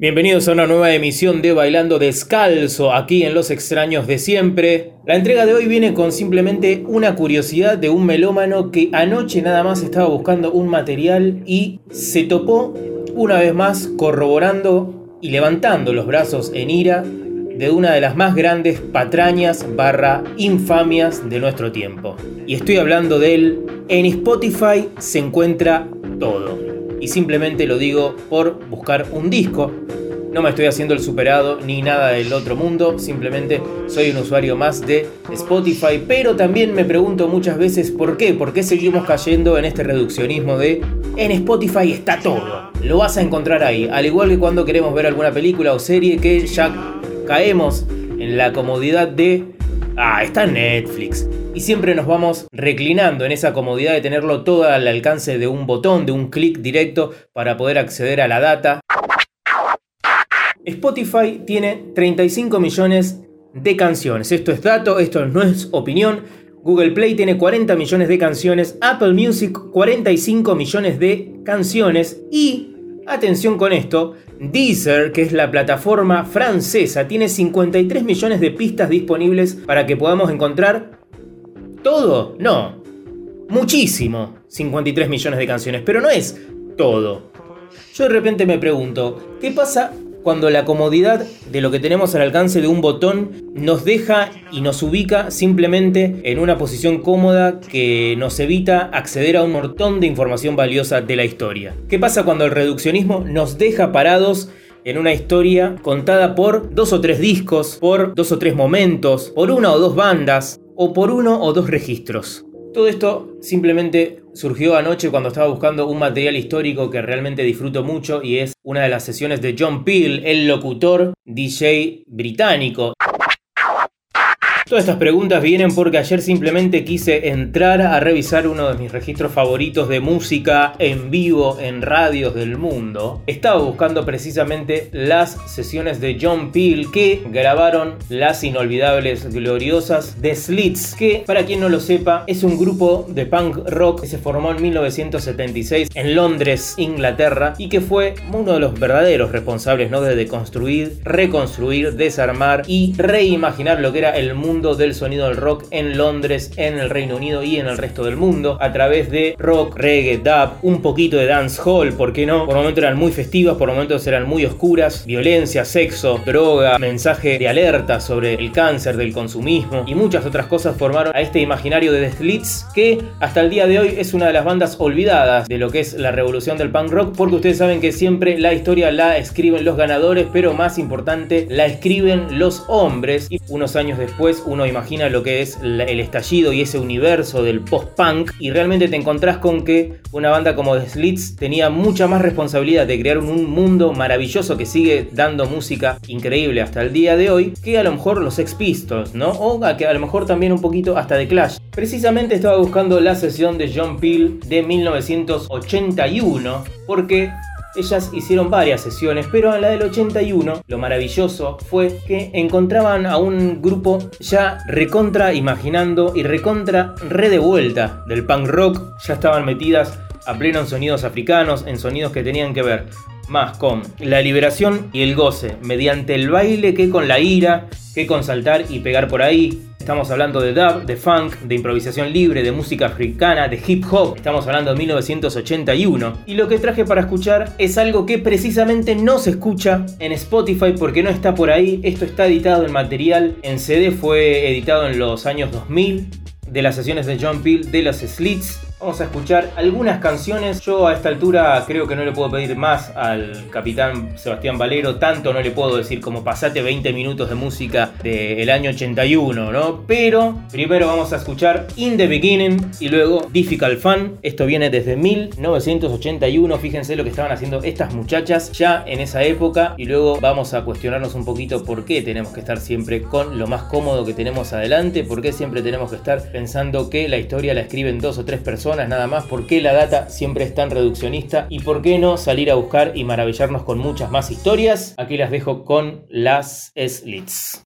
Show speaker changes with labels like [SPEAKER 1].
[SPEAKER 1] Bienvenidos a una nueva emisión de Bailando Descalzo, aquí en Los Extraños de Siempre. La entrega de hoy viene con simplemente una curiosidad de un melómano que anoche nada más estaba buscando un material y se topó una vez más corroborando y levantando los brazos en ira de una de las más grandes patrañas barra infamias de nuestro tiempo. Y estoy hablando de él, en Spotify se encuentra todo y simplemente lo digo por buscar un disco. No me estoy haciendo el superado ni nada del otro mundo, simplemente soy un usuario más de Spotify, pero también me pregunto muchas veces por qué, por qué seguimos cayendo en este reduccionismo de en Spotify está todo, lo vas a encontrar ahí, al igual que cuando queremos ver alguna película o serie que ya caemos en la comodidad de, ah, está en Netflix, y siempre nos vamos reclinando en esa comodidad de tenerlo todo al alcance de un botón, de un clic directo para poder acceder a la data. Spotify tiene 35 millones de canciones. Esto es dato, esto no es opinión. Google Play tiene 40 millones de canciones, Apple Music 45 millones de canciones y, atención con esto, Deezer, que es la plataforma francesa, tiene 53 millones de pistas disponibles para que podamos encontrar ¿Todo? No. Muchísimo. 53 millones de canciones, pero no es todo. Yo de repente me pregunto, ¿qué pasa cuando la comodidad de lo que tenemos al alcance de un botón nos deja y nos ubica simplemente en una posición cómoda que nos evita acceder a un montón de información valiosa de la historia. ¿Qué pasa cuando el reduccionismo nos deja parados en una historia contada por dos o tres discos, por dos o tres momentos, por una o dos bandas, o por uno o dos registros. Todo esto simplemente surgió anoche cuando estaba buscando un material histórico que realmente disfruto mucho y es una de las sesiones de John Peel, el locutor DJ británico. Todas estas preguntas vienen porque ayer simplemente quise entrar a revisar uno de mis registros favoritos de música en vivo en radios del mundo. Estaba buscando precisamente las sesiones de John Peel que grabaron las inolvidables, gloriosas The Slits, que para quien no lo sepa es un grupo de punk rock que se formó en 1976 en Londres, Inglaterra, y que fue uno de los verdaderos responsables ¿no? de deconstruir, reconstruir, desarmar y reimaginar lo que era el mundo del sonido del rock en Londres, en el Reino Unido y en el resto del mundo, a través de rock, reggae, dub, un poquito de dancehall, ¿por qué no? Por momentos eran muy festivas, por momentos eran muy oscuras, violencia, sexo, droga, mensaje de alerta sobre el cáncer, del consumismo y muchas otras cosas formaron a este imaginario de The Slits que hasta el día de hoy es una de las bandas olvidadas de lo que es la revolución del punk rock, porque ustedes saben que siempre la historia la escriben los ganadores, pero más importante, la escriben los hombres y unos años después uno imagina lo que es el estallido y ese universo del post-punk y realmente te encontrás con que una banda como The Slits tenía mucha más responsabilidad de crear un mundo maravilloso que sigue dando música increíble hasta el día de hoy que a lo mejor los Ex Pistols, ¿no? O que a lo mejor también un poquito hasta de Clash. Precisamente estaba buscando la sesión de John Peel de 1981 porque ellas hicieron varias sesiones, pero en la del 81 lo maravilloso fue que encontraban a un grupo ya recontra imaginando y recontra redevuelta del punk rock. Ya estaban metidas a pleno en sonidos africanos, en sonidos que tenían que ver más con la liberación y el goce, mediante el baile que con la ira, que con saltar y pegar por ahí, Estamos hablando de dub, de funk, de improvisación libre, de música africana, de hip hop. Estamos hablando de 1981. Y lo que traje para escuchar es algo que precisamente no se escucha en Spotify porque no está por ahí. Esto está editado en material en CD, fue editado en los años 2000 de las sesiones de John Peel de los Slits Vamos a escuchar algunas canciones. Yo a esta altura creo que no le puedo pedir más al capitán Sebastián Valero. Tanto no le puedo decir como pasate 20 minutos de música del año 81, ¿no? Pero primero vamos a escuchar In the Beginning y luego Difficult Fun. Esto viene desde 1981. Fíjense lo que estaban haciendo estas muchachas ya en esa época. Y luego vamos a cuestionarnos un poquito por qué tenemos que estar siempre con lo más cómodo que tenemos adelante. Por qué siempre tenemos que estar pensando que la historia la escriben dos o tres nada más, por qué la data siempre es tan reduccionista y por qué no salir a buscar y maravillarnos con muchas más historias. Aquí las dejo con las slits.